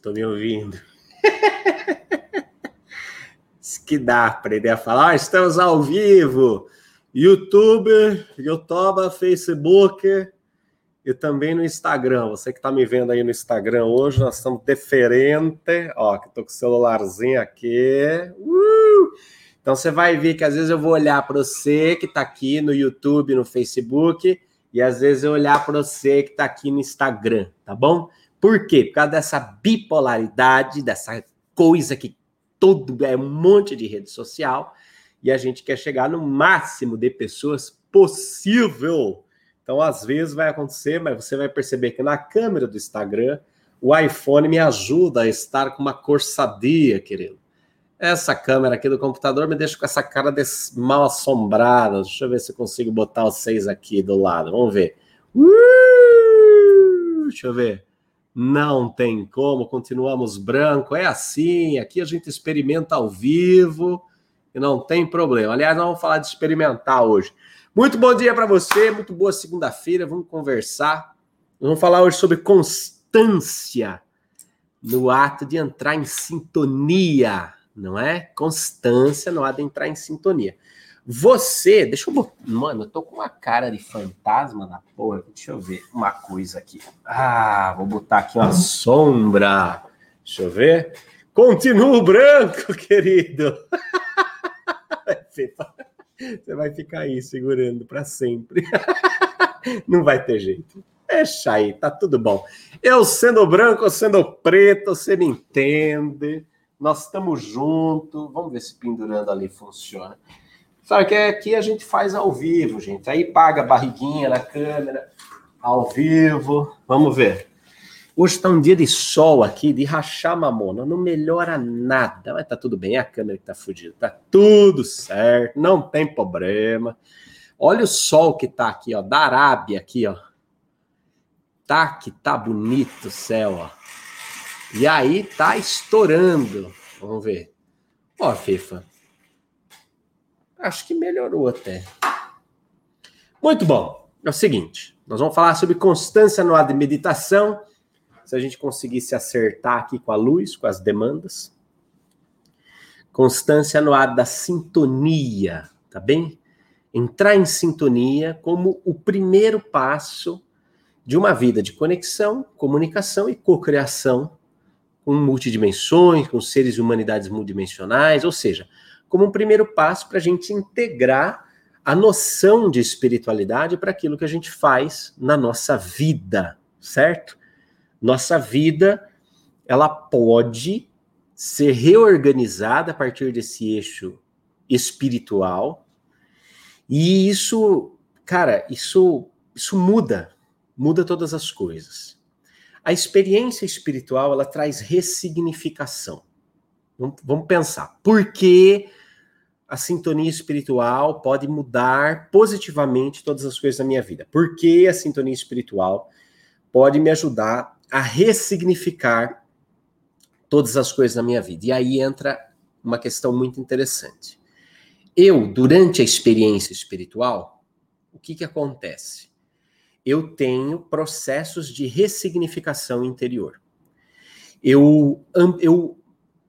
Tô me ouvindo. Isso que dá aprender a falar. Estamos ao vivo. YouTube, YouTube, Facebook e também no Instagram. Você que está me vendo aí no Instagram hoje, nós estamos diferente. Ó, que tô com o celularzinho aqui. Uh! Então você vai ver que às vezes eu vou olhar para você que está aqui no YouTube, no Facebook, e às vezes eu olhar para você que está aqui no Instagram, tá bom? Por quê? Por causa dessa bipolaridade, dessa coisa que todo é um monte de rede social, e a gente quer chegar no máximo de pessoas possível. Então, às vezes vai acontecer, mas você vai perceber que na câmera do Instagram, o iPhone me ajuda a estar com uma cor sadia, querido. Essa câmera aqui do computador me deixa com essa cara mal assombrada. Deixa eu ver se eu consigo botar os seis aqui do lado. Vamos ver. Uh, deixa eu ver. Não tem como, continuamos branco. É assim, aqui a gente experimenta ao vivo e não tem problema. Aliás, nós vamos falar de experimentar hoje. Muito bom dia para você, muito boa segunda-feira. Vamos conversar. Vamos falar hoje sobre constância no ato de entrar em sintonia, não é? Constância no ato de entrar em sintonia. Você, deixa eu botar. Mano, eu tô com uma cara de fantasma na porra. Deixa eu ver uma coisa aqui. Ah, vou botar aqui uma sombra. Deixa eu ver. Continuo branco, querido. Você vai ficar aí segurando para sempre. Não vai ter jeito. Deixa aí, tá tudo bom. Eu sendo branco sendo preto, você me entende. Nós estamos juntos. Vamos ver se pendurando ali funciona. Sabe que aqui a gente faz ao vivo, gente. Aí paga a barriguinha na câmera, ao vivo. Vamos ver. Hoje está um dia de sol aqui, de rachar mamona. Não melhora nada. Mas tá tudo bem. É a câmera que tá fodida. Tá tudo certo. Não tem problema. Olha o sol que tá aqui, ó. Da Arábia aqui, ó. Tá que tá bonito o céu, ó. E aí tá estourando. Vamos ver. Ó, FIFA. Acho que melhorou até. Muito bom. É o seguinte, nós vamos falar sobre constância no ato de meditação. Se a gente conseguir se acertar aqui com a luz, com as demandas. Constância no ato da sintonia, tá bem? Entrar em sintonia como o primeiro passo de uma vida de conexão, comunicação e cocriação com multidimensões, com seres e humanidades multidimensionais, ou seja, como um primeiro passo para a gente integrar a noção de espiritualidade para aquilo que a gente faz na nossa vida, certo? Nossa vida, ela pode ser reorganizada a partir desse eixo espiritual. E isso, cara, isso isso muda, muda todas as coisas. A experiência espiritual, ela traz ressignificação. Vamos pensar. Por que a sintonia espiritual pode mudar positivamente todas as coisas da minha vida. Porque a sintonia espiritual pode me ajudar a ressignificar todas as coisas da minha vida. E aí entra uma questão muito interessante. Eu, durante a experiência espiritual, o que, que acontece? Eu tenho processos de ressignificação interior. Eu, eu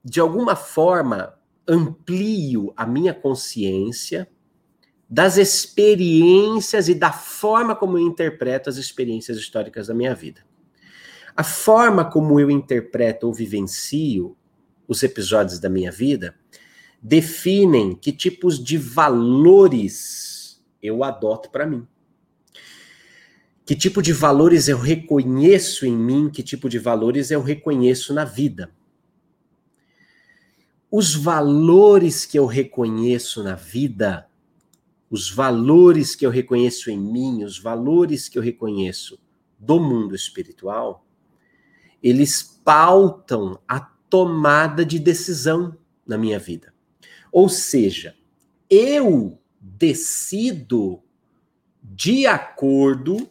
de alguma forma, amplio a minha consciência das experiências e da forma como eu interpreto as experiências históricas da minha vida. A forma como eu interpreto ou vivencio os episódios da minha vida definem que tipos de valores eu adoto para mim. Que tipo de valores eu reconheço em mim, que tipo de valores eu reconheço na vida os valores que eu reconheço na vida, os valores que eu reconheço em mim, os valores que eu reconheço do mundo espiritual, eles pautam a tomada de decisão na minha vida. Ou seja, eu decido de acordo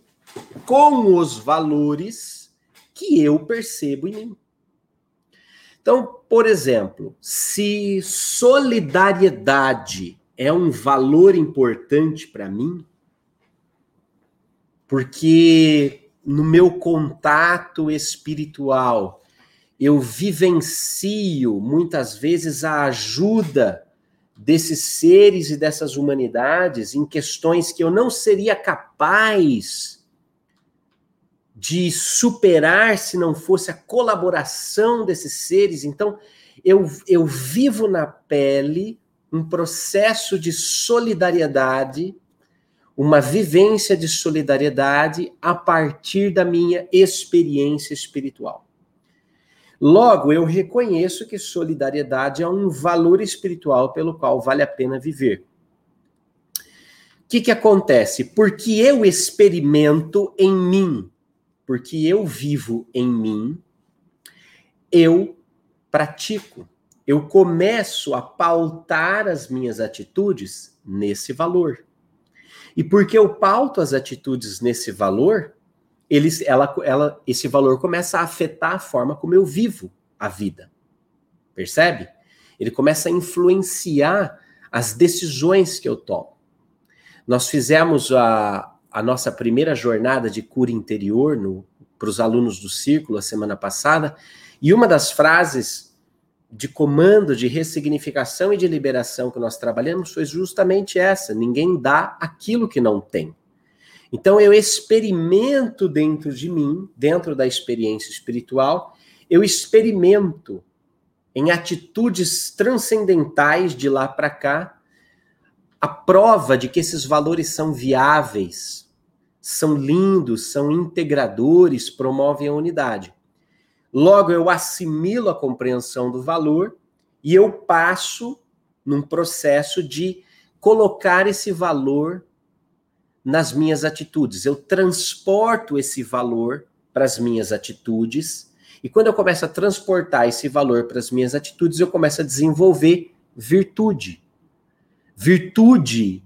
com os valores que eu percebo em mim. Então, por exemplo, se solidariedade é um valor importante para mim, porque no meu contato espiritual eu vivencio muitas vezes a ajuda desses seres e dessas humanidades em questões que eu não seria capaz de superar se não fosse a colaboração desses seres. Então, eu, eu vivo na pele um processo de solidariedade, uma vivência de solidariedade a partir da minha experiência espiritual. Logo, eu reconheço que solidariedade é um valor espiritual pelo qual vale a pena viver. O que, que acontece? Porque eu experimento em mim, porque eu vivo em mim, eu pratico, eu começo a pautar as minhas atitudes nesse valor. E porque eu pauto as atitudes nesse valor, eles, ela, ela, esse valor começa a afetar a forma como eu vivo a vida. Percebe? Ele começa a influenciar as decisões que eu tomo. Nós fizemos a, a nossa primeira jornada de cura interior para os alunos do círculo a semana passada, e uma das frases de comando, de ressignificação e de liberação que nós trabalhamos foi justamente essa: ninguém dá aquilo que não tem. Então eu experimento dentro de mim, dentro da experiência espiritual, eu experimento em atitudes transcendentais de lá para cá a prova de que esses valores são viáveis, são lindos, são integradores, promovem a unidade. Logo, eu assimilo a compreensão do valor e eu passo num processo de colocar esse valor nas minhas atitudes. Eu transporto esse valor para as minhas atitudes. E quando eu começo a transportar esse valor para as minhas atitudes, eu começo a desenvolver virtude. Virtude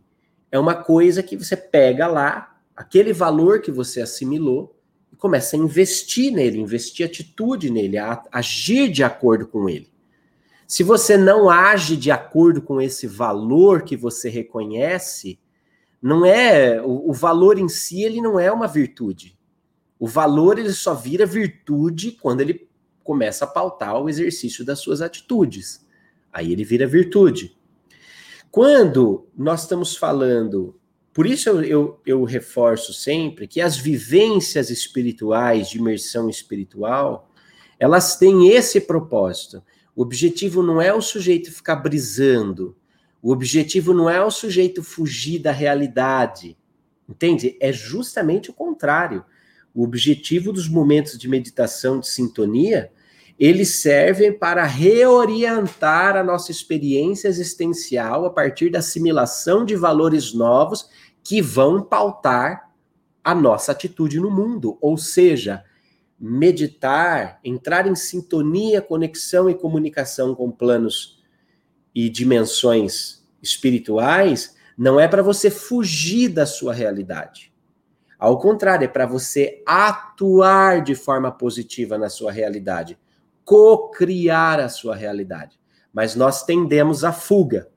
é uma coisa que você pega lá, aquele valor que você assimilou, começa a investir nele, investir atitude nele, a agir de acordo com ele. Se você não age de acordo com esse valor que você reconhece, não é o, o, valor em si ele não é uma virtude. O valor ele só vira virtude quando ele começa a pautar o exercício das suas atitudes. Aí ele vira virtude. Quando nós estamos falando por isso eu, eu, eu, reforço sempre que as vivências espirituais, de imersão espiritual, elas têm esse propósito. O objetivo não é o sujeito ficar brisando, o objetivo não é o sujeito fugir da realidade, entende? É justamente o contrário. O objetivo dos momentos de meditação, de sintonia, eles servem para reorientar a nossa experiência existencial a partir da assimilação de valores novos que vão pautar a nossa atitude no mundo. Ou seja, meditar, entrar em sintonia, conexão e comunicação com planos e dimensões espirituais, não é para você fugir da sua realidade. Ao contrário, é para você atuar de forma positiva na sua realidade, co-criar a sua realidade. Mas nós tendemos à fuga.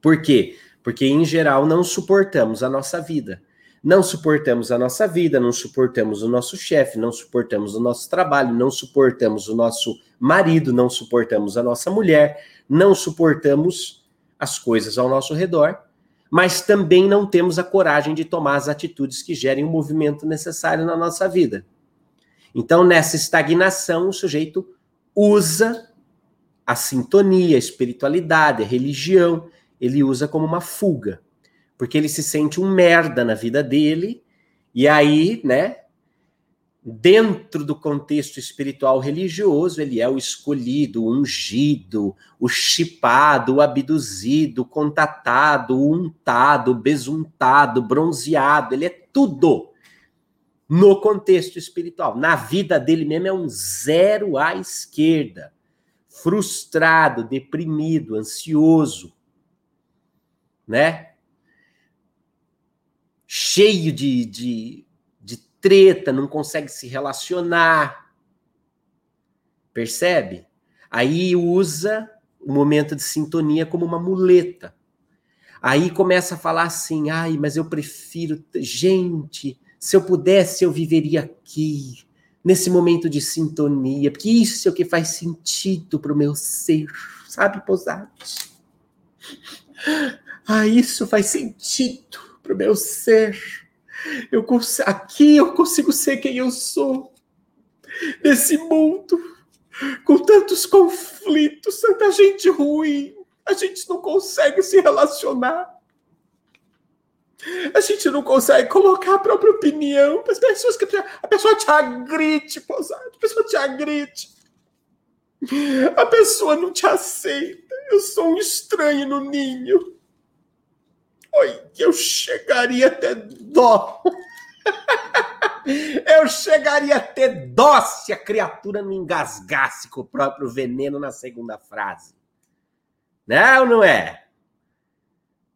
Por quê? porque em geral não suportamos a nossa vida. Não suportamos a nossa vida, não suportamos o nosso chefe, não suportamos o nosso trabalho, não suportamos o nosso marido, não suportamos a nossa mulher, não suportamos as coisas ao nosso redor, mas também não temos a coragem de tomar as atitudes que gerem o movimento necessário na nossa vida. Então, nessa estagnação, o sujeito usa a sintonia, a espiritualidade, a religião, ele usa como uma fuga, porque ele se sente um merda na vida dele, e aí, né, dentro do contexto espiritual religioso, ele é o escolhido, o ungido, o chipado, o abduzido, o contatado, o untado, besuntado, bronzeado, ele é tudo no contexto espiritual. Na vida dele mesmo é um zero à esquerda, frustrado, deprimido, ansioso, né? Cheio de, de, de treta, não consegue se relacionar. Percebe? Aí usa o momento de sintonia como uma muleta. Aí começa a falar assim: ai, mas eu prefiro. Gente, se eu pudesse, eu viveria aqui, nesse momento de sintonia, porque isso é o que faz sentido para o meu ser, sabe, Posati? Ah, isso faz sentido para o meu ser. Eu aqui eu consigo ser quem eu sou. Nesse mundo, com tantos conflitos, tanta gente ruim, a gente não consegue se relacionar. A gente não consegue colocar a própria opinião para as pessoas que a pessoa te agride, posado, a pessoa te agride. A pessoa não te aceita. Eu sou um estranho no ninho. Oi, eu chegaria até dó. eu chegaria a ter dó se a criatura não engasgasse com o próprio veneno na segunda frase. Ou não é?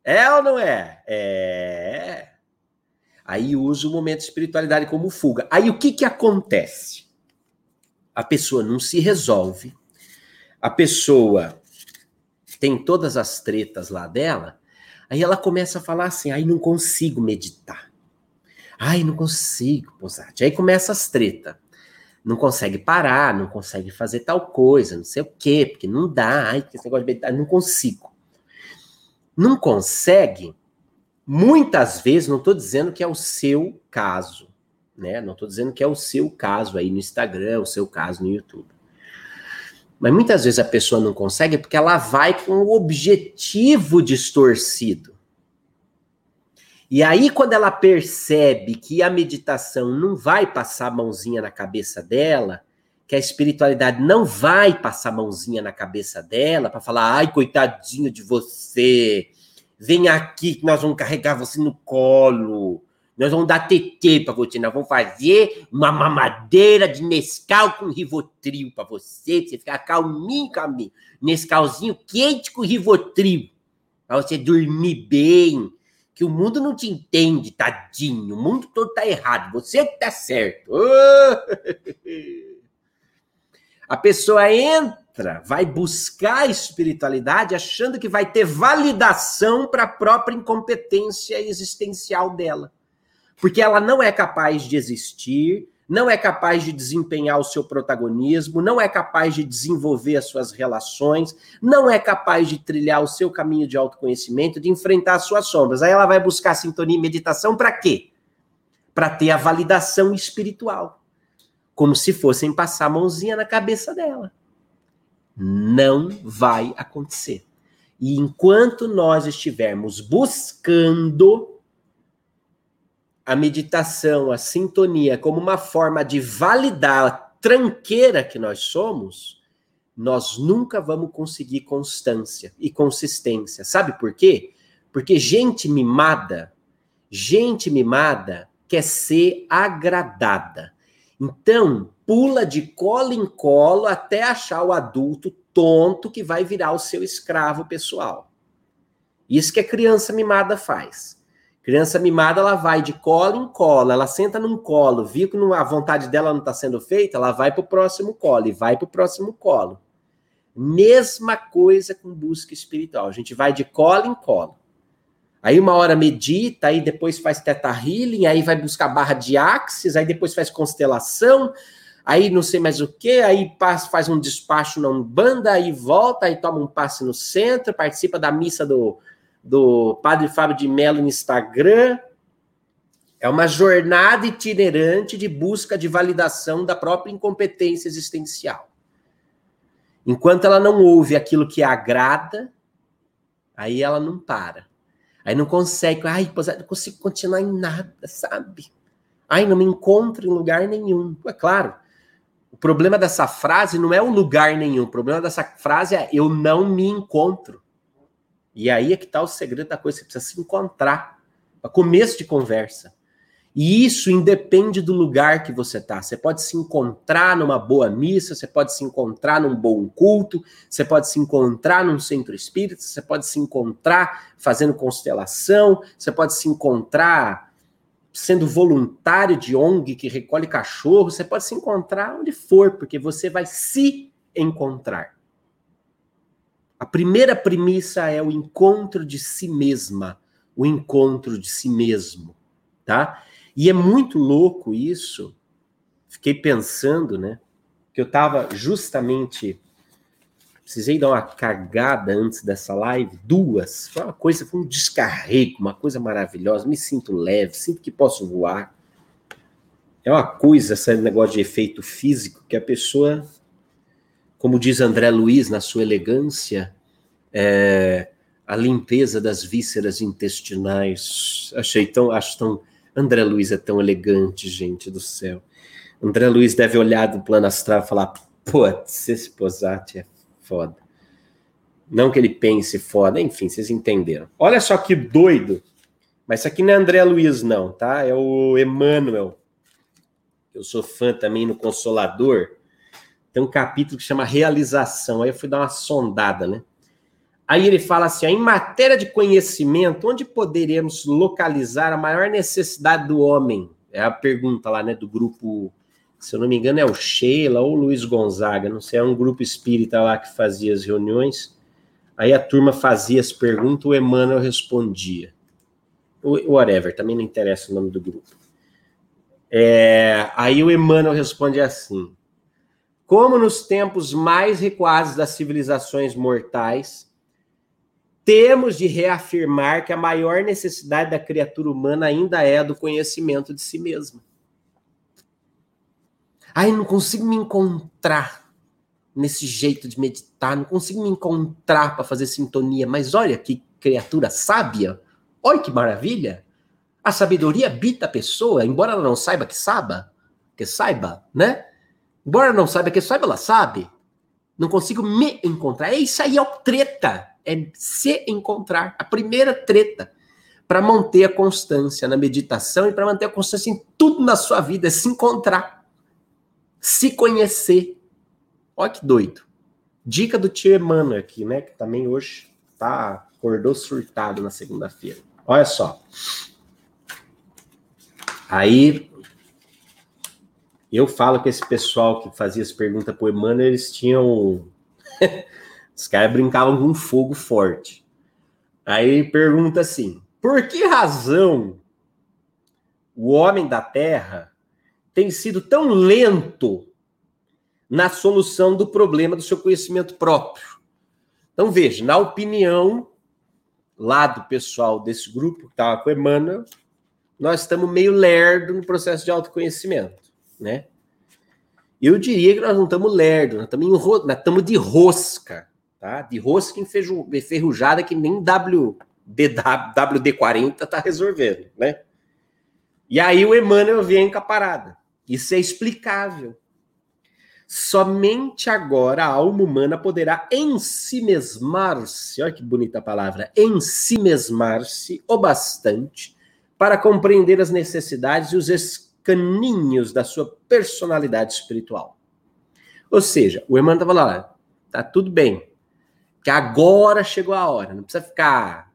É ou não é? É. Aí usa o momento de espiritualidade como fuga. Aí o que que acontece? A pessoa não se resolve. A pessoa tem todas as tretas lá dela. Aí ela começa a falar assim: "Aí não consigo meditar. Ai, não consigo, Posati". Aí começa as tretas. Não consegue parar, não consegue fazer tal coisa, não sei o quê, porque não dá. Ai, que esse negócio de meditar, não consigo não consegue, muitas vezes, não estou dizendo que é o seu caso, né? Não estou dizendo que é o seu caso aí no Instagram, o seu caso no YouTube. Mas muitas vezes a pessoa não consegue porque ela vai com o objetivo distorcido. E aí, quando ela percebe que a meditação não vai passar a mãozinha na cabeça dela, que a espiritualidade não vai passar mãozinha na cabeça dela para falar, ai, coitadinho de você, vem aqui que nós vamos carregar você no colo, nós vamos dar TT para você, nós vamos fazer uma mamadeira de Nescau com Rivotril para você, pra você ficar calminho, calminho, Nescauzinho quente com Rivotril, para você dormir bem, que o mundo não te entende, tadinho, o mundo todo tá errado, você que tá certo. Oh! A pessoa entra, vai buscar a espiritualidade achando que vai ter validação para a própria incompetência existencial dela. Porque ela não é capaz de existir, não é capaz de desempenhar o seu protagonismo, não é capaz de desenvolver as suas relações, não é capaz de trilhar o seu caminho de autoconhecimento, de enfrentar as suas sombras. Aí ela vai buscar sintonia e meditação para quê? Para ter a validação espiritual como se fossem passar a mãozinha na cabeça dela. Não vai acontecer. E enquanto nós estivermos buscando a meditação, a sintonia, como uma forma de validar a tranqueira que nós somos, nós nunca vamos conseguir constância e consistência. Sabe por quê? Porque gente mimada, gente mimada quer ser agradada. Então, pula de colo em colo até achar o adulto tonto que vai virar o seu escravo pessoal. Isso que a criança mimada faz. Criança mimada, ela vai de colo em colo, ela senta num colo, viu que a vontade dela não está sendo feita, ela vai para o próximo colo e vai para o próximo colo. Mesma coisa com busca espiritual. A gente vai de colo em colo. Aí uma hora medita, aí depois faz teta healing, aí vai buscar barra de axis, aí depois faz constelação, aí não sei mais o que, aí faz um despacho na Umbanda, aí volta, aí toma um passe no centro, participa da missa do, do Padre Fábio de Mello no Instagram. É uma jornada itinerante de busca de validação da própria incompetência existencial. Enquanto ela não ouve aquilo que agrada, aí ela não para. Aí não consegue, ai, não consigo continuar em nada, sabe? Ai, não me encontro em lugar nenhum. É claro, o problema dessa frase não é o lugar nenhum, o problema dessa frase é eu não me encontro. E aí é que está o segredo da coisa, você precisa se encontrar. A começo de conversa. E isso independe do lugar que você está. Você pode se encontrar numa boa missa, você pode se encontrar num bom culto, você pode se encontrar num centro espírita, você pode se encontrar fazendo constelação, você pode se encontrar sendo voluntário de ONG que recolhe cachorro, você pode se encontrar onde for, porque você vai se encontrar. A primeira premissa é o encontro de si mesma, o encontro de si mesmo, tá? E é muito louco isso, fiquei pensando, né? Que eu tava justamente. Precisei dar uma cagada antes dessa live, duas. Foi uma coisa, foi um descarrego, uma coisa maravilhosa. Me sinto leve, sinto que posso voar. É uma coisa, esse negócio de efeito físico, que a pessoa, como diz André Luiz na sua elegância, é, a limpeza das vísceras intestinais. Achei tão, acho tão. André Luiz é tão elegante, gente do céu. André Luiz deve olhar do plano astral e falar: putz, esse Posati é foda. Não que ele pense foda, enfim, vocês entenderam. Olha só que doido. Mas isso aqui não é André Luiz, não, tá? É o Emmanuel. Eu sou fã também no Consolador. Tem um capítulo que chama Realização. Aí eu fui dar uma sondada, né? Aí ele fala assim: em matéria de conhecimento, onde poderemos localizar a maior necessidade do homem? É a pergunta lá, né, do grupo se eu não me engano, é o Sheila ou o Luiz Gonzaga, não sei, é um grupo espírita lá que fazia as reuniões. Aí a turma fazia as perguntas, o Emmanuel respondia. Whatever, também não interessa o nome do grupo. É, aí o Emmanuel responde assim: Como nos tempos mais recuados das civilizações mortais, temos de reafirmar que a maior necessidade da criatura humana ainda é a do conhecimento de si mesma. Ai, não consigo me encontrar nesse jeito de meditar, não consigo me encontrar para fazer sintonia. Mas olha que criatura sábia, olha que maravilha. A sabedoria habita a pessoa, embora ela não saiba que saiba, que saiba, né? Embora não saiba que saiba, ela sabe. Não consigo me encontrar. É isso aí, é o treta. É se encontrar. A primeira treta para manter a constância na meditação e para manter a constância em tudo na sua vida, é se encontrar se conhecer. Olha que doido. Dica do tio Emmanuel aqui, né? Que também hoje tá, acordou surtado na segunda-feira. Olha só. Aí eu falo que esse pessoal que fazia as perguntas pro Emmanuel, eles tinham. Os caras brincavam com fogo forte. Aí pergunta assim: por que razão o homem da Terra tem sido tão lento na solução do problema do seu conhecimento próprio. Então, veja, na opinião lá do pessoal desse grupo que estava com Emmanuel, nós estamos meio lerdo no processo de autoconhecimento, né? Eu diria que nós não estamos lerdo, nós estamos, nós estamos de rosca, tá? De rosca enferrujada que nem WD, WD-40 está resolvendo, né? E aí o Emmanuel vem com a parada. Isso é explicável. Somente agora a alma humana poderá ensimesmar-se, olha que bonita palavra, ensimesmar-se o bastante para compreender as necessidades e os escaninhos da sua personalidade espiritual. Ou seja, o Emmanuel estava lá, tá tudo bem, que agora chegou a hora, não precisa ficar.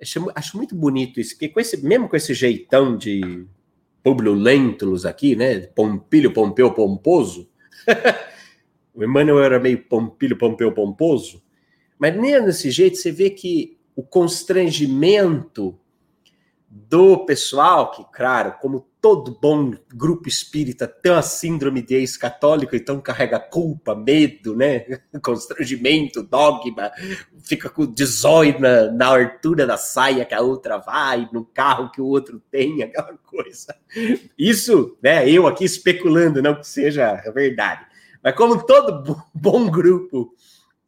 Acho, acho muito bonito isso, porque com esse, mesmo com esse jeitão de Publio Lentulus aqui, né? Pompílio Pompeu Pomposo. o Emmanuel era meio Pompílio Pompeu Pomposo. Mas nem desse jeito você vê que o constrangimento do pessoal, que, claro, como todo bom grupo espírita tem uma síndrome de ex-católico, então carrega culpa, medo, né? Constrangimento, dogma, fica com desóio na, na altura da saia que a outra vai, no carro que o outro tem, aquela coisa. Isso, né? Eu aqui especulando, não que seja verdade. Mas como todo bom grupo,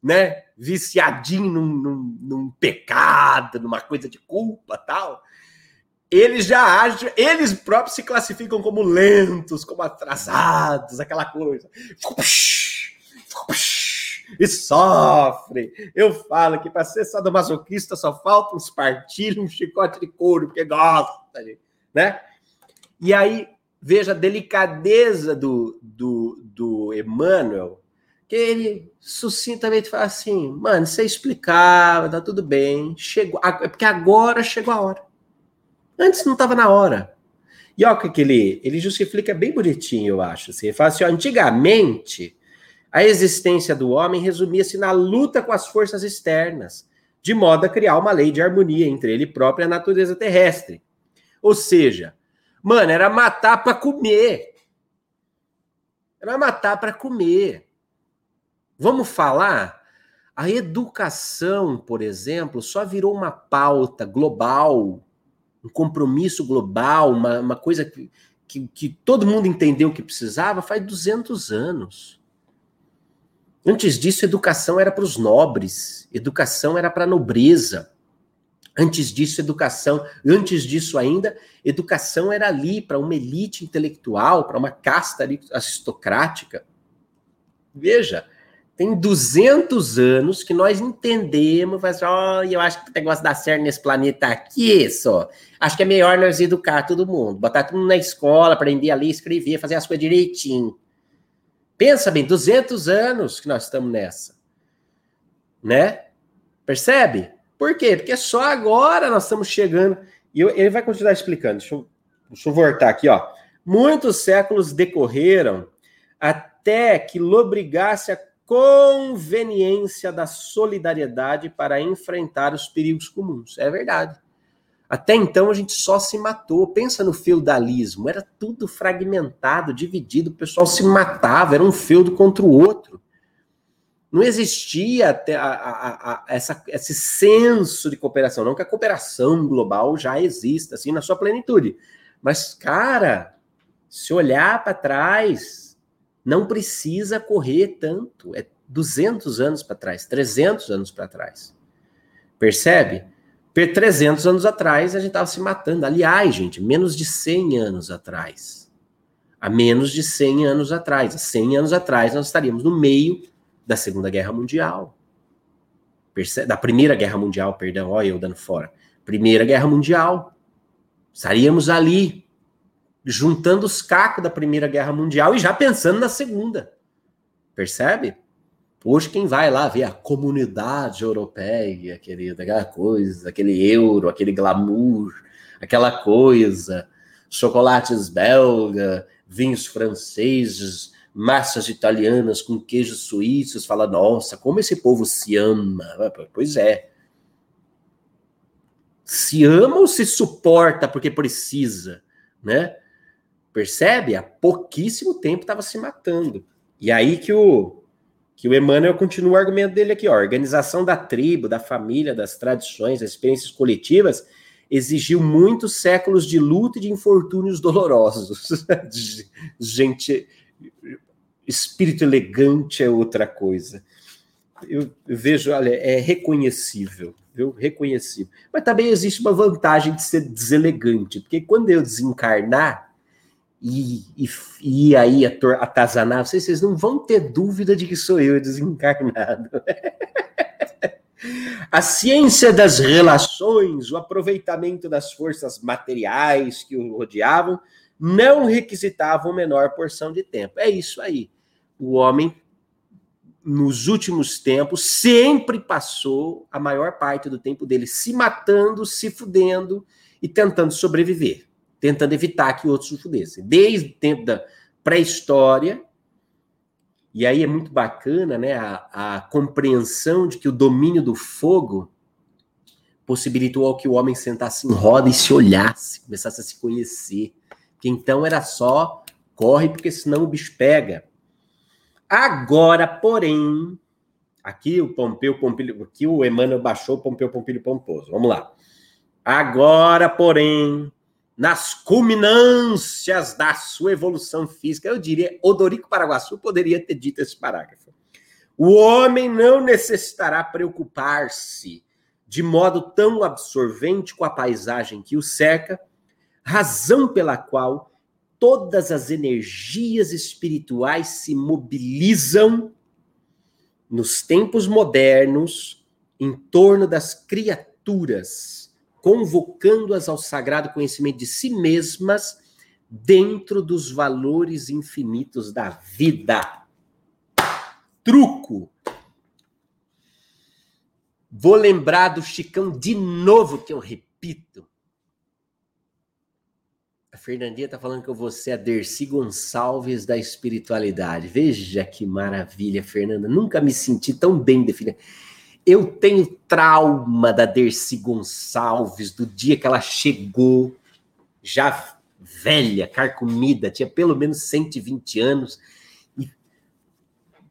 né? Viciadinho num, num, num pecado, numa coisa de culpa tal eles já agem, eles próprios se classificam como lentos, como atrasados, aquela coisa. E sofre. Eu falo que para ser sadomasoquista só falta uns partilhos, um chicote de couro, porque gosta, né? E aí, veja a delicadeza do, do, do Emmanuel, que ele sucintamente fala assim: mano, você explicava, tá tudo bem, chegou, é porque agora chegou a hora. Antes não estava na hora. E olha que ele, ele justifica bem bonitinho, eu acho. Assim. Ele fala assim: ó, antigamente, a existência do homem resumia-se na luta com as forças externas, de modo a criar uma lei de harmonia entre ele próprio e a natureza terrestre. Ou seja, mano, era matar para comer. Era matar para comer. Vamos falar? A educação, por exemplo, só virou uma pauta global, um compromisso global, uma, uma coisa que, que, que todo mundo entendeu que precisava faz 200 anos. Antes disso, educação era para os nobres, educação era para a nobreza. Antes disso, educação, antes disso ainda, educação era ali para uma elite intelectual, para uma casta aristocrática. Veja, tem 200 anos que nós entendemos, mas oh, eu acho que o negócio dá certo nesse planeta aqui, só. Acho que é melhor nós educar todo mundo, botar todo mundo na escola, aprender a ler, escrever, fazer as coisas direitinho. Pensa bem, 200 anos que nós estamos nessa. Né? Percebe? Por quê? Porque só agora nós estamos chegando. E eu, ele vai continuar explicando. Deixa eu, deixa eu voltar aqui, ó. Muitos séculos decorreram até que lobrigasse a conveniência da solidariedade para enfrentar os perigos comuns. É verdade. Até então a gente só se matou. Pensa no feudalismo, era tudo fragmentado, dividido, o pessoal se matava, era um feudo contra o outro. Não existia a, a, a, essa, esse senso de cooperação, não que a cooperação global já exista assim na sua plenitude. Mas, cara, se olhar para trás, não precisa correr tanto. É 200 anos para trás, 300 anos para trás. Percebe? 300 anos atrás a gente estava se matando. Aliás, gente, menos de 100 anos atrás. Há menos de 100 anos atrás. Há 100 anos atrás nós estaríamos no meio da Segunda Guerra Mundial. Percebe? Da Primeira Guerra Mundial, perdão, olha eu dando fora. Primeira Guerra Mundial. Estaríamos ali, juntando os cacos da Primeira Guerra Mundial e já pensando na Segunda. Percebe? Hoje, quem vai lá ver a comunidade europeia, querida, aquela coisa, aquele euro, aquele glamour, aquela coisa, chocolates belga, vinhos franceses, massas italianas com queijos suíços, fala, nossa, como esse povo se ama. Ah, pois é. Se ama ou se suporta porque precisa, né? Percebe? Há pouquíssimo tempo estava se matando. E aí que o que o Emmanuel continua o argumento dele aqui, ó, a organização da tribo, da família, das tradições, das experiências coletivas exigiu muitos séculos de luta e de infortúnios dolorosos. Gente, espírito elegante é outra coisa. Eu, vejo, olha, é reconhecível, viu? Reconhecível. Mas também existe uma vantagem de ser deselegante, porque quando eu desencarnar e, e, e aí atazanar, vocês, vocês não vão ter dúvida de que sou eu desencarnado. A ciência das relações, o aproveitamento das forças materiais que o rodeavam, não requisitavam menor porção de tempo. É isso aí o homem, nos últimos tempos, sempre passou a maior parte do tempo dele se matando, se fudendo e tentando sobreviver, tentando evitar que outros se fudessem. Desde o tempo da pré-história, e aí é muito bacana né, a, a compreensão de que o domínio do fogo possibilitou que o homem sentasse em roda e se olhasse, começasse a se conhecer. Que então era só corre, porque senão o bicho pega. Agora, porém, aqui o Pompeu Pompilho, aqui o Emmanuel baixou Pompeu Pompilho Pomposo. Vamos lá. Agora, porém, nas culminâncias da sua evolução física, eu diria, Odorico Paraguaçu poderia ter dito esse parágrafo. O homem não necessitará preocupar-se de modo tão absorvente com a paisagem que o cerca, razão pela qual todas as energias espirituais se mobilizam nos tempos modernos em torno das criaturas, convocando-as ao sagrado conhecimento de si mesmas dentro dos valores infinitos da vida. Truco. Vou lembrar do Chicão de novo, que eu repito. A Fernandinha tá falando que eu vou ser a Dercy Gonçalves da espiritualidade. Veja que maravilha, Fernanda. Nunca me senti tão bem definida. Eu tenho trauma da Dercy Gonçalves, do dia que ela chegou, já velha, carcomida, tinha pelo menos 120 anos, e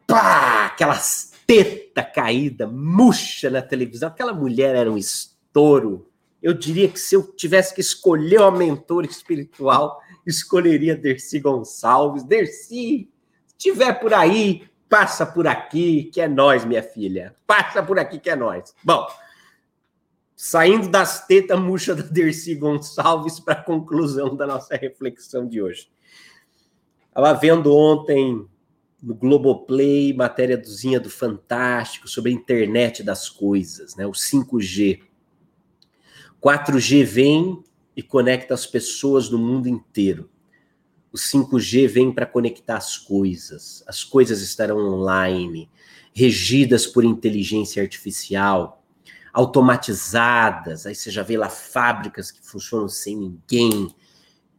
aquelas teta caída, murcha na televisão. Aquela mulher era um estouro. Eu diria que se eu tivesse que escolher uma mentora espiritual, escolheria Dercy Gonçalves. Dercy, se tiver por aí, passa por aqui, que é nós, minha filha. Passa por aqui, que é nós. Bom, saindo das tetas murcha da Dercy Gonçalves para a conclusão da nossa reflexão de hoje. Estava vendo ontem no Globoplay, matéria dozinha do Fantástico sobre a internet das coisas, né? O 5G. 4G vem e conecta as pessoas no mundo inteiro. O 5G vem para conectar as coisas. As coisas estarão online, regidas por inteligência artificial, automatizadas. Aí você já vê lá fábricas que funcionam sem ninguém,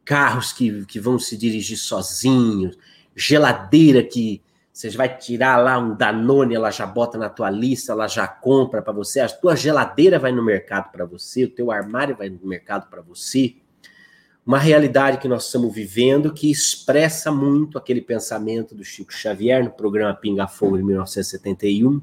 carros que, que vão se dirigir sozinhos geladeira que você vai tirar lá um Danone, ela já bota na tua lista, ela já compra para você, a tua geladeira vai no mercado para você, o teu armário vai no mercado para você. Uma realidade que nós estamos vivendo que expressa muito aquele pensamento do Chico Xavier no programa Pinga Fogo de 1971,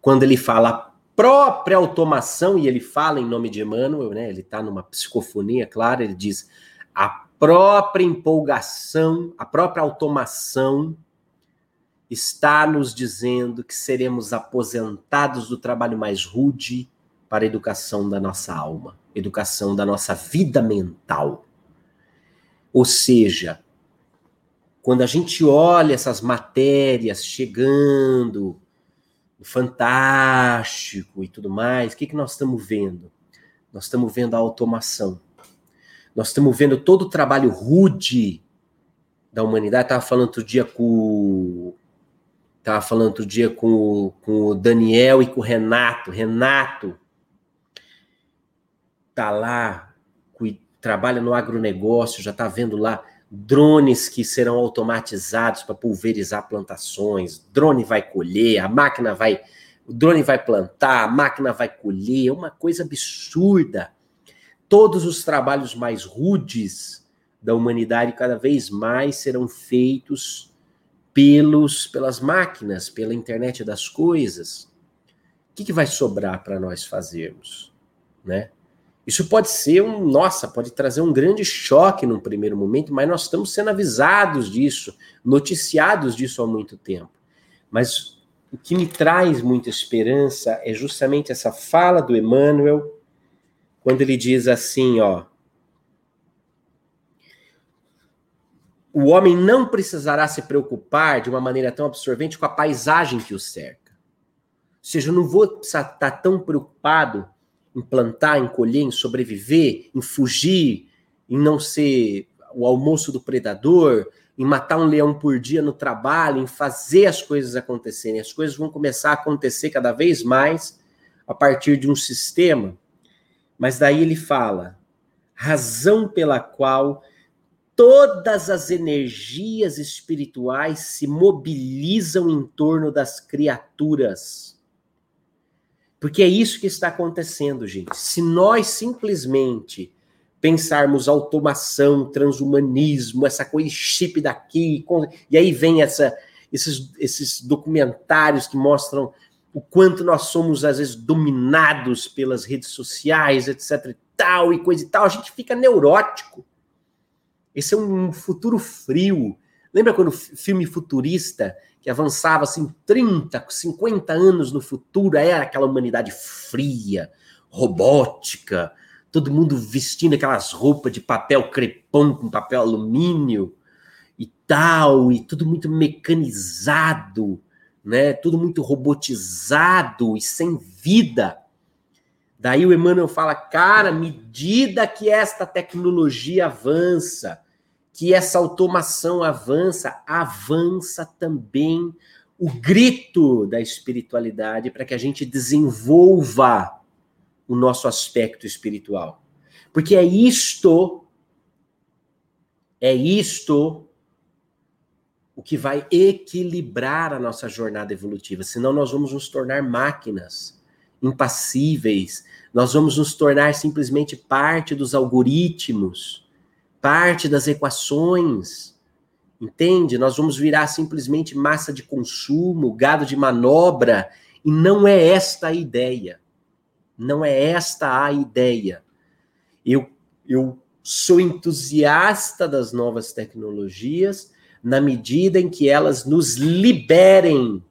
quando ele fala a própria automação, e ele fala em nome de Emmanuel, né? Ele está numa psicofonia, claro, ele diz a própria empolgação, a própria automação está nos dizendo que seremos aposentados do trabalho mais rude para a educação da nossa alma, educação da nossa vida mental. Ou seja, quando a gente olha essas matérias chegando, fantástico e tudo mais, o que, que nós estamos vendo? Nós estamos vendo a automação. Nós estamos vendo todo o trabalho rude da humanidade. Estava falando outro dia com Estava falando outro dia com, com o Daniel e com o Renato. Renato tá lá, trabalha no agronegócio, já está vendo lá drones que serão automatizados para pulverizar plantações. Drone vai colher, a máquina vai, o drone vai plantar, a máquina vai colher. É uma coisa absurda todos os trabalhos mais rudes da humanidade cada vez mais serão feitos pelos pelas máquinas, pela internet das coisas. O que, que vai sobrar para nós fazermos, né? Isso pode ser um, nossa, pode trazer um grande choque num primeiro momento, mas nós estamos sendo avisados disso, noticiados disso há muito tempo. Mas o que me traz muita esperança é justamente essa fala do Emmanuel quando ele diz assim, ó, o homem não precisará se preocupar de uma maneira tão absorvente com a paisagem que o cerca. Ou seja, eu não vou estar tão preocupado em plantar, em colher, em sobreviver, em fugir, em não ser o almoço do predador, em matar um leão por dia no trabalho, em fazer as coisas acontecerem. As coisas vão começar a acontecer cada vez mais a partir de um sistema mas daí ele fala: razão pela qual todas as energias espirituais se mobilizam em torno das criaturas. Porque é isso que está acontecendo, gente. Se nós simplesmente pensarmos automação, transhumanismo, essa coisa chip daqui, e aí vem essa, esses, esses documentários que mostram o quanto nós somos, às vezes, dominados pelas redes sociais, etc e tal, e coisa e tal, a gente fica neurótico. Esse é um futuro frio. Lembra quando o filme futurista, que avançava assim 30, 50 anos no futuro, era aquela humanidade fria, robótica, todo mundo vestindo aquelas roupas de papel crepom com papel alumínio e tal, e tudo muito mecanizado né? Tudo muito robotizado e sem vida. Daí o Emmanuel fala, cara, medida que esta tecnologia avança, que essa automação avança, avança também o grito da espiritualidade para que a gente desenvolva o nosso aspecto espiritual. Porque é isto, é isto o que vai equilibrar a nossa jornada evolutiva, senão nós vamos nos tornar máquinas impassíveis, nós vamos nos tornar simplesmente parte dos algoritmos, parte das equações. Entende? Nós vamos virar simplesmente massa de consumo, gado de manobra, e não é esta a ideia. Não é esta a ideia. Eu, eu sou entusiasta das novas tecnologias na medida em que elas nos liberem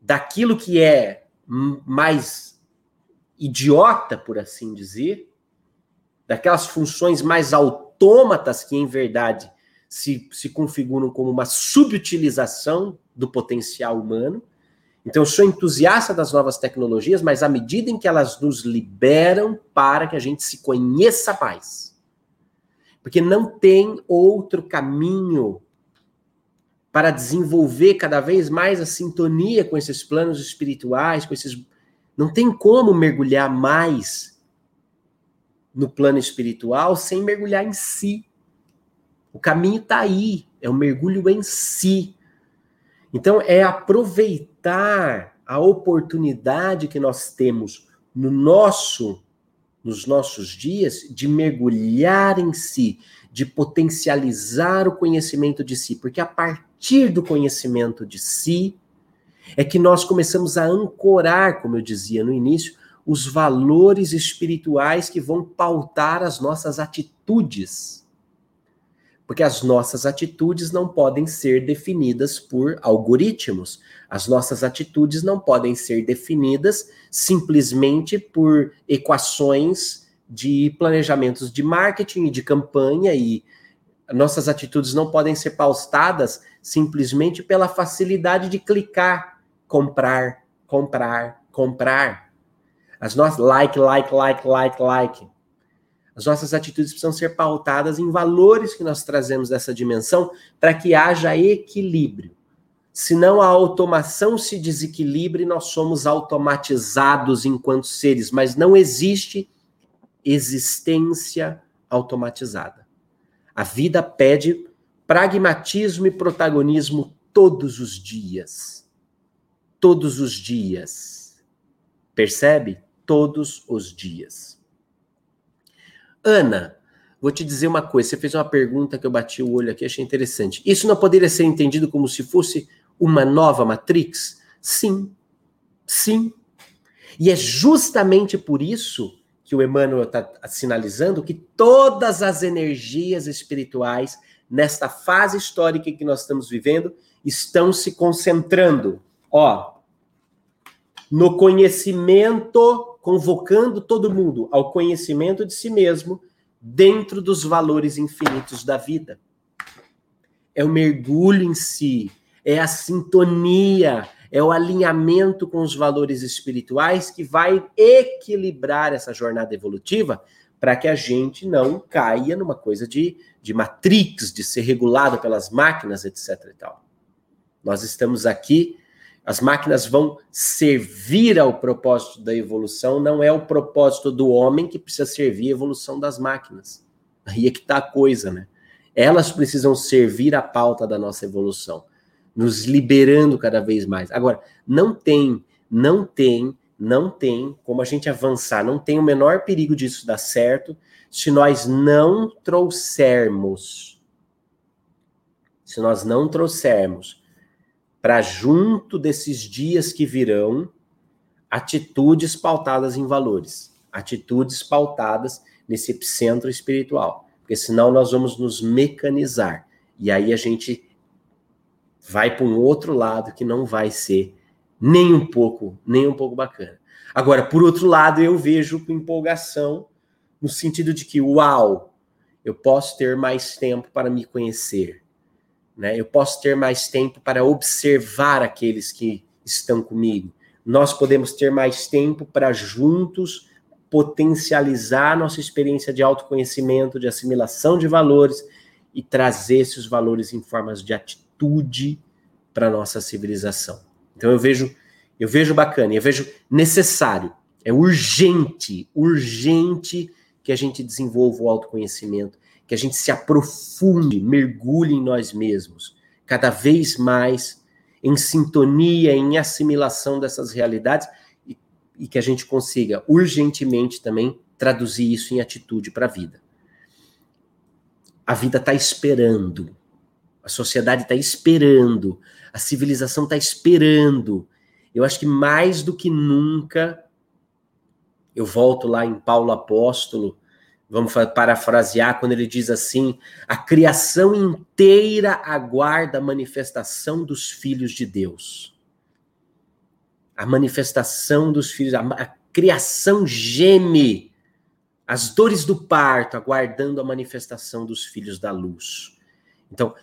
daquilo que é mais idiota, por assim dizer, daquelas funções mais autômatas que, em verdade, se, se configuram como uma subutilização do potencial humano. Então, eu sou entusiasta das novas tecnologias, mas à medida em que elas nos liberam para que a gente se conheça mais. Porque não tem outro caminho para desenvolver cada vez mais a sintonia com esses planos espirituais, com esses. Não tem como mergulhar mais no plano espiritual sem mergulhar em si. O caminho está aí, é o mergulho em si. Então, é aproveitar a oportunidade que nós temos no nosso nos nossos dias de mergulhar em si, de potencializar o conhecimento de si, porque a partir do conhecimento de si é que nós começamos a ancorar, como eu dizia no início, os valores espirituais que vão pautar as nossas atitudes. Porque as nossas atitudes não podem ser definidas por algoritmos. As nossas atitudes não podem ser definidas simplesmente por equações de planejamentos de marketing e de campanha e nossas atitudes não podem ser pautadas simplesmente pela facilidade de clicar, comprar, comprar, comprar. As nossas like, like, like, like, like. As nossas atitudes precisam ser pautadas em valores que nós trazemos dessa dimensão para que haja equilíbrio. Senão a automação se desequilibra e nós somos automatizados enquanto seres, mas não existe existência automatizada. A vida pede pragmatismo e protagonismo todos os dias. Todos os dias. Percebe? Todos os dias. Ana, vou te dizer uma coisa. Você fez uma pergunta que eu bati o olho aqui, achei interessante. Isso não poderia ser entendido como se fosse uma nova Matrix? Sim. Sim. E é justamente por isso que o Emmanuel está sinalizando que todas as energias espirituais, nesta fase histórica que nós estamos vivendo, estão se concentrando. Ó, no conhecimento convocando todo mundo ao conhecimento de si mesmo dentro dos valores infinitos da vida. É o mergulho em si, é a sintonia, é o alinhamento com os valores espirituais que vai equilibrar essa jornada evolutiva para que a gente não caia numa coisa de, de matrix, de ser regulado pelas máquinas, etc. E tal. Nós estamos aqui as máquinas vão servir ao propósito da evolução, não é o propósito do homem que precisa servir a evolução das máquinas. Aí é que está a coisa, né? Elas precisam servir a pauta da nossa evolução, nos liberando cada vez mais. Agora, não tem, não tem, não tem como a gente avançar, não tem o menor perigo disso dar certo se nós não trouxermos, se nós não trouxermos para junto desses dias que virão, atitudes pautadas em valores, atitudes pautadas nesse epicentro espiritual, porque senão nós vamos nos mecanizar e aí a gente vai para um outro lado que não vai ser nem um pouco, nem um pouco bacana. Agora, por outro lado, eu vejo com empolgação no sentido de que, uau, eu posso ter mais tempo para me conhecer. Né? Eu posso ter mais tempo para observar aqueles que estão comigo. Nós podemos ter mais tempo para juntos potencializar nossa experiência de autoconhecimento, de assimilação de valores e trazer esses valores em formas de atitude para nossa civilização. Então eu vejo, eu vejo bacana, eu vejo necessário, é urgente, urgente que a gente desenvolva o autoconhecimento, que a gente se aprofunde, mergulhe em nós mesmos, cada vez mais em sintonia, em assimilação dessas realidades e, e que a gente consiga urgentemente também traduzir isso em atitude para a vida. A vida está esperando. A sociedade está esperando, a civilização está esperando. Eu acho que mais do que nunca, eu volto lá em Paulo Apóstolo, vamos parafrasear quando ele diz assim: a criação inteira aguarda a manifestação dos filhos de Deus. A manifestação dos filhos, a, a criação geme, as dores do parto, aguardando a manifestação dos filhos da luz. Então,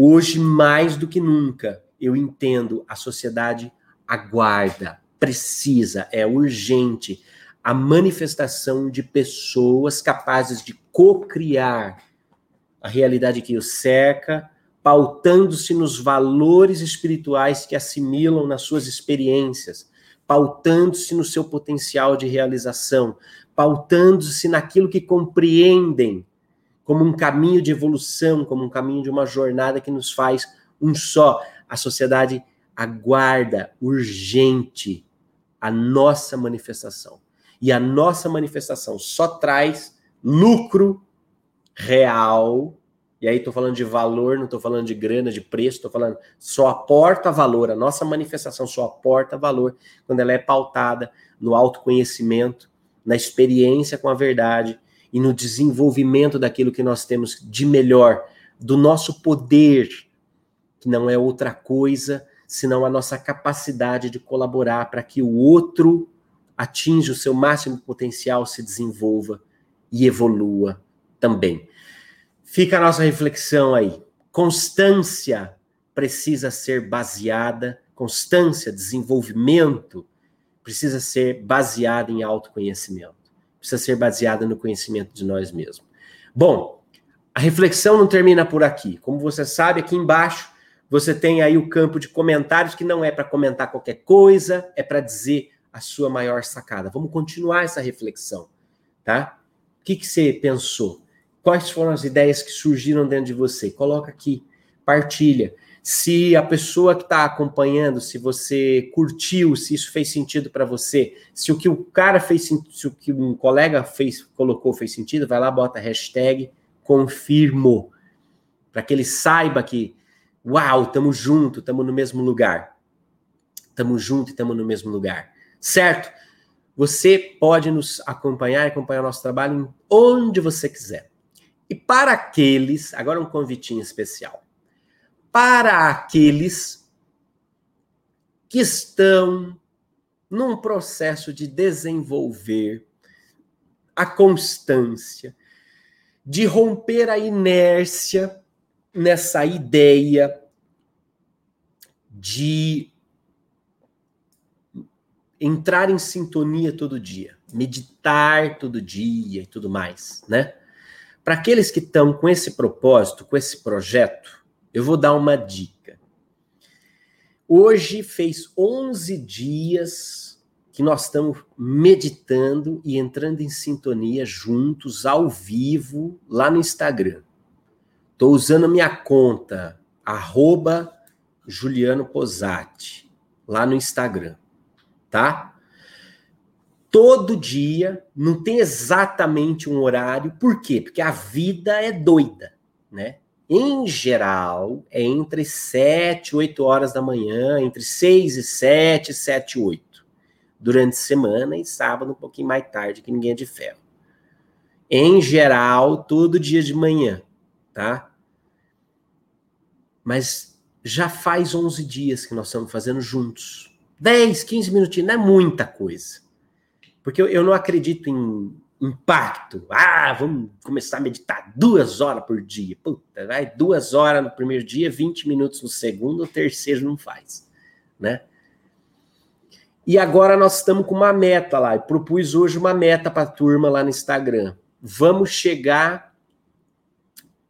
Hoje, mais do que nunca, eu entendo a sociedade aguarda, precisa, é urgente a manifestação de pessoas capazes de co-criar a realidade que os cerca, pautando-se nos valores espirituais que assimilam nas suas experiências, pautando-se no seu potencial de realização, pautando-se naquilo que compreendem como um caminho de evolução, como um caminho de uma jornada que nos faz um só. A sociedade aguarda urgente a nossa manifestação. E a nossa manifestação só traz lucro real. E aí estou falando de valor, não estou falando de grana, de preço, estou falando só aporta valor. A nossa manifestação só aporta valor quando ela é pautada no autoconhecimento, na experiência com a verdade e no desenvolvimento daquilo que nós temos de melhor, do nosso poder, que não é outra coisa senão a nossa capacidade de colaborar para que o outro atinja o seu máximo potencial, se desenvolva e evolua também. Fica a nossa reflexão aí. Constância precisa ser baseada, constância, desenvolvimento precisa ser baseada em autoconhecimento precisa ser baseada no conhecimento de nós mesmos. Bom, a reflexão não termina por aqui. Como você sabe, aqui embaixo você tem aí o campo de comentários que não é para comentar qualquer coisa, é para dizer a sua maior sacada. Vamos continuar essa reflexão, tá? O que, que você pensou? Quais foram as ideias que surgiram dentro de você? Coloca aqui, partilha se a pessoa que está acompanhando, se você curtiu, se isso fez sentido para você, se o que o cara fez, se o que um colega fez, colocou fez sentido, vai lá, bota hashtag confirmo, para que ele saiba que, uau, estamos junto, estamos no mesmo lugar. Estamos junto e estamos no mesmo lugar. Certo? Você pode nos acompanhar e acompanhar nosso trabalho onde você quiser. E para aqueles, agora um convitinho especial para aqueles que estão num processo de desenvolver a constância, de romper a inércia nessa ideia de entrar em sintonia todo dia, meditar todo dia e tudo mais, né? Para aqueles que estão com esse propósito, com esse projeto, eu vou dar uma dica. Hoje fez 11 dias que nós estamos meditando e entrando em sintonia juntos, ao vivo, lá no Instagram. Estou usando a minha conta, arroba Juliano Posati, lá no Instagram, tá? Todo dia, não tem exatamente um horário, por quê? Porque a vida é doida, né? em geral, é entre 7 e 8 horas da manhã, entre 6 e 7, 7 e 8. Durante semana e sábado um pouquinho mais tarde, que ninguém é de ferro. Em geral, todo dia de manhã, tá? Mas já faz 11 dias que nós estamos fazendo juntos. 10, 15 minutinhos, não é muita coisa. Porque eu, eu não acredito em impacto. Ah, vamos começar a meditar duas horas por dia. Puta, vai duas horas no primeiro dia, 20 minutos no segundo, o terceiro não faz, né? E agora nós estamos com uma meta lá. Eu propus hoje uma meta para a turma lá no Instagram. Vamos chegar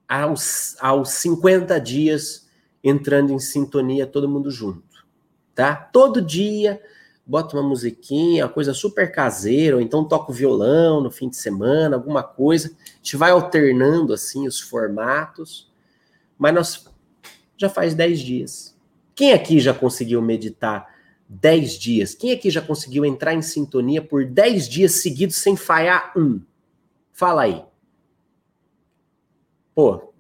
aos, aos 50 dias entrando em sintonia todo mundo junto, tá? Todo dia bota uma musiquinha, uma coisa super caseira, ou então toca o violão no fim de semana, alguma coisa. A gente vai alternando assim os formatos, mas nós já faz 10 dias. Quem aqui já conseguiu meditar 10 dias? Quem aqui já conseguiu entrar em sintonia por 10 dias seguidos sem falhar um? Fala aí. Pô,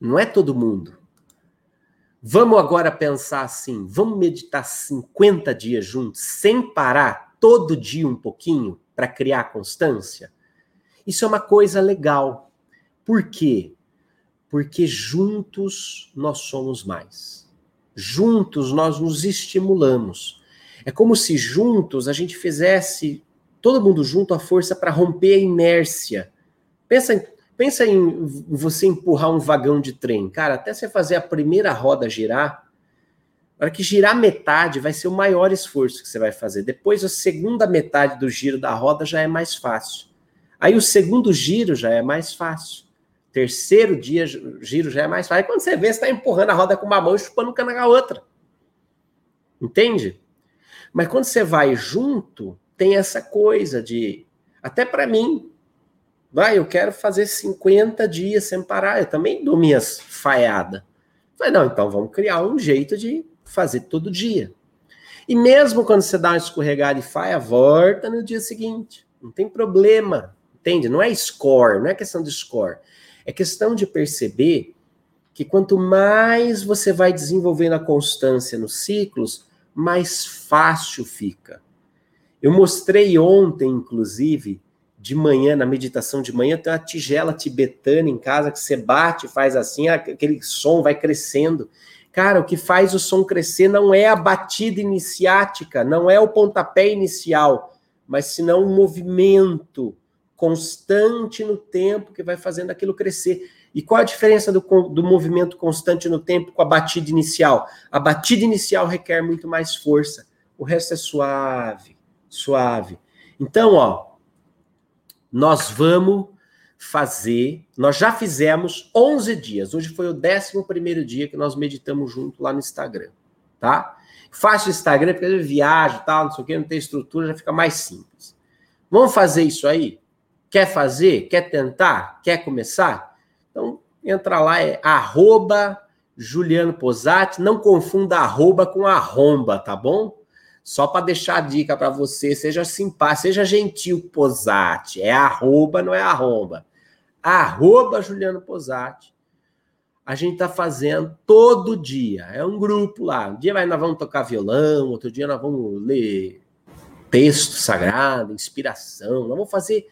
não é todo mundo. Vamos agora pensar assim, vamos meditar 50 dias juntos, sem parar, todo dia um pouquinho, para criar constância? Isso é uma coisa legal. Por quê? Porque juntos nós somos mais. Juntos nós nos estimulamos. É como se juntos a gente fizesse, todo mundo junto, a força para romper a inércia. Pensa em, pensa em você empurrar um vagão de trem. Cara, até você fazer a primeira roda girar, para que girar metade vai ser o maior esforço que você vai fazer. Depois, a segunda metade do giro da roda já é mais fácil. Aí o segundo giro já é mais fácil. Terceiro dia, giro já é mais fácil. Aí quando você vê, você está empurrando a roda com uma mão e chupando o cano com a outra. Entende? Mas quando você vai junto, tem essa coisa de. Até para mim, vai, eu quero fazer 50 dias sem parar. Eu também dou minhas falhadas. Falei, não, então vamos criar um jeito de fazer todo dia. E mesmo quando você dá uma escorregada e falha, volta no dia seguinte. Não tem problema. Entende? Não é score, não é questão de score. É questão de perceber que quanto mais você vai desenvolvendo a constância nos ciclos, mais fácil fica. Eu mostrei ontem, inclusive, de manhã, na meditação de manhã, tem uma tigela tibetana em casa que você bate, faz assim, aquele som vai crescendo. Cara, o que faz o som crescer não é a batida iniciática, não é o pontapé inicial, mas senão um movimento constante no tempo que vai fazendo aquilo crescer. E qual a diferença do, do movimento constante no tempo com a batida inicial? A batida inicial requer muito mais força, o resto é suave, suave. Então, ó, nós vamos fazer, nós já fizemos 11 dias, hoje foi o 11 dia que nós meditamos junto lá no Instagram, tá? Faço o Instagram porque eu viajo tal, não sei o que, não tem estrutura, já fica mais simples. Vamos fazer isso aí? Quer fazer? Quer tentar? Quer começar? Então, entra lá, é arroba Juliano Posati. Não confunda arroba com arromba, tá bom? Só para deixar a dica para você, seja simpático, seja gentil, Posati. É arroba, não é arromba. Arroba Juliano Posati. A gente tá fazendo todo dia. É um grupo lá. Um dia nós vamos tocar violão, outro dia nós vamos ler texto sagrado, inspiração. Nós vamos fazer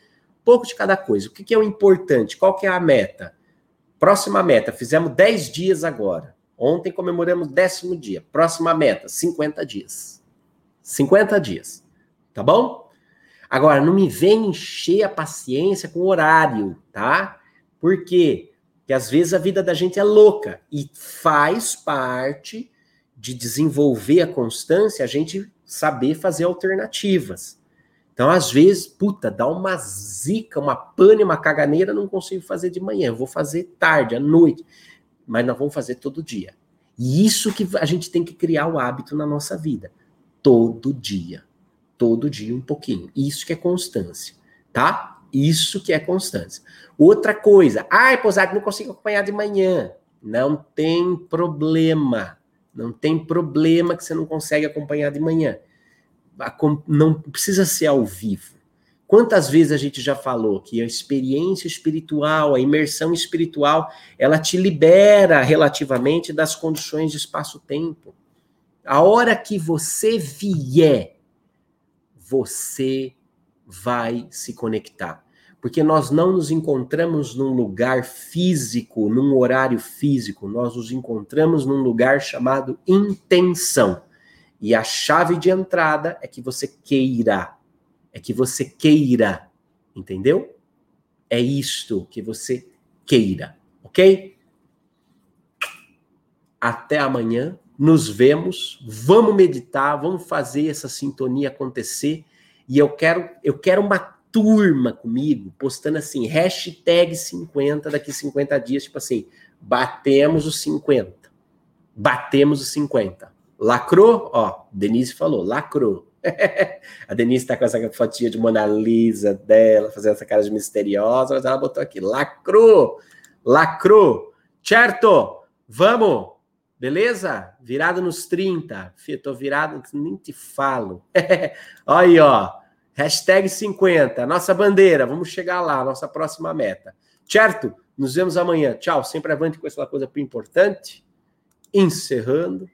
pouco de cada coisa. O que, que é o importante? Qual que é a meta? Próxima meta, fizemos 10 dias agora. Ontem comemoramos décimo dia. Próxima meta, 50 dias. 50 dias. Tá bom? Agora, não me vem encher a paciência com horário, tá? Por quê? Porque às vezes a vida da gente é louca e faz parte de desenvolver a constância a gente saber fazer alternativas. Então, às vezes, puta, dá uma zica, uma pane, uma caganeira, não consigo fazer de manhã, eu vou fazer tarde, à noite. Mas nós vamos fazer todo dia. E isso que a gente tem que criar o hábito na nossa vida. Todo dia. Todo dia um pouquinho. Isso que é constância, tá? Isso que é constância. Outra coisa, ai, Posado, não consigo acompanhar de manhã. Não tem problema. Não tem problema que você não consegue acompanhar de manhã não precisa ser ao vivo. Quantas vezes a gente já falou que a experiência espiritual, a imersão espiritual, ela te libera relativamente das condições de espaço-tempo. A hora que você vier, você vai se conectar. Porque nós não nos encontramos num lugar físico, num horário físico, nós nos encontramos num lugar chamado intenção. E a chave de entrada é que você queira. É que você queira. Entendeu? É isto que você queira. Ok? Até amanhã. Nos vemos. Vamos meditar. Vamos fazer essa sintonia acontecer. E eu quero, eu quero uma turma comigo postando assim, hashtag 50 daqui 50 dias, tipo assim, batemos os 50. Batemos os 50. Lacrou? Ó, Denise falou, lacrou. a Denise tá com essa fotinha de Mona Lisa dela, fazendo essa cara de misteriosa, mas ela botou aqui, lacrou, lacrou, certo? Vamos, beleza? Virado nos 30. Fih, tô virado, nem te falo. Aí, ó, hashtag 50, nossa bandeira, vamos chegar lá, nossa próxima meta. Certo? Nos vemos amanhã. Tchau, sempre avante com essa coisa importante. encerrando.